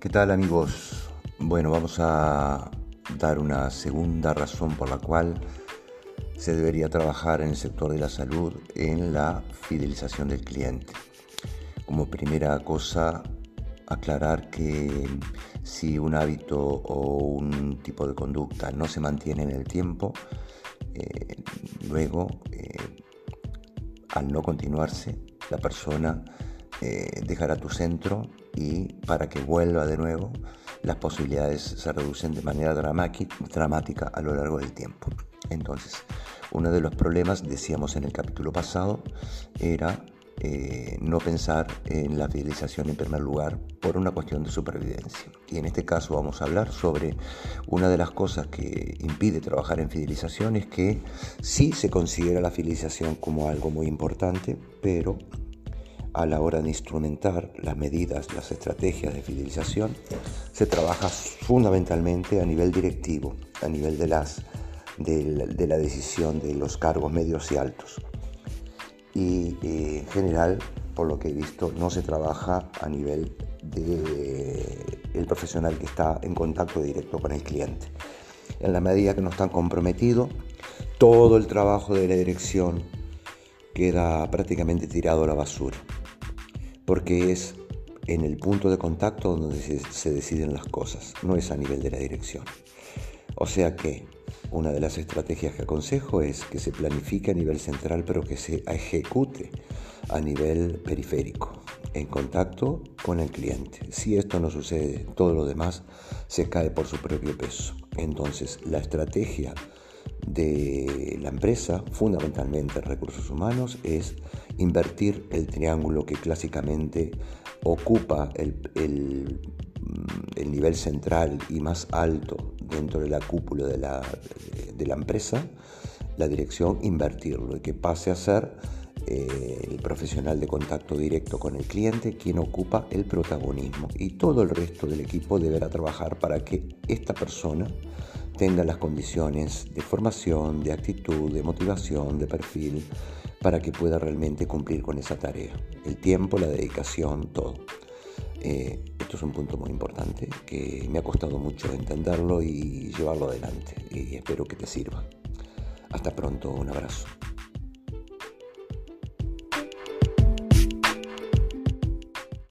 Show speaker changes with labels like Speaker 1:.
Speaker 1: ¿Qué tal amigos? Bueno, vamos a dar una segunda razón por la cual se debería trabajar en el sector de la salud en la fidelización del cliente. Como primera cosa, aclarar que si un hábito o un tipo de conducta no se mantiene en el tiempo, eh, luego, eh, al no continuarse, la persona eh, dejará tu centro y para que vuelva de nuevo las posibilidades se reducen de manera dramática a lo largo del tiempo. Entonces, uno de los problemas, decíamos en el capítulo pasado, era eh, no pensar en la fidelización en primer lugar por una cuestión de supervivencia. Y en este caso vamos a hablar sobre una de las cosas que impide trabajar en fidelización es que sí se considera la fidelización como algo muy importante, pero a la hora de instrumentar las medidas, las estrategias de fidelización, se trabaja fundamentalmente a nivel directivo, a nivel de, las, de, la, decisión de los cargos medios y altos. Y eh, en general, por lo que he visto, no se trabaja a nivel del profesional que está en contacto directo con el cliente. En la medida que no están comprometidos, todo el trabajo de la dirección queda prácticamente tirado a la basura porque es en el punto de contacto donde se, deciden las cosas, no es a nivel de la dirección. O sea que una de las estrategias que aconsejo es que se planifique a nivel central, pero que se ejecute a nivel periférico, en contacto con el cliente. Si esto no sucede, todo lo demás se cae por su propio peso. Entonces, la estrategia de la empresa, fundamentalmente recursos humanos, es invertir el triángulo que clásicamente ocupa el, nivel central y más alto dentro de la cúpula de la, de, la empresa, la dirección, invertirlo y que pase a ser eh, el profesional de contacto directo con el cliente quien ocupa el protagonismo. Y todo el resto del equipo deberá trabajar para que esta persona tenga las condiciones de formación, de actitud, de motivación, de perfil, para que pueda realmente cumplir con esa tarea. El tiempo, la dedicación, todo. Eh, esto es un punto muy importante que me ha costado mucho entenderlo y llevarlo adelante y espero que te sirva. Hasta pronto, un abrazo.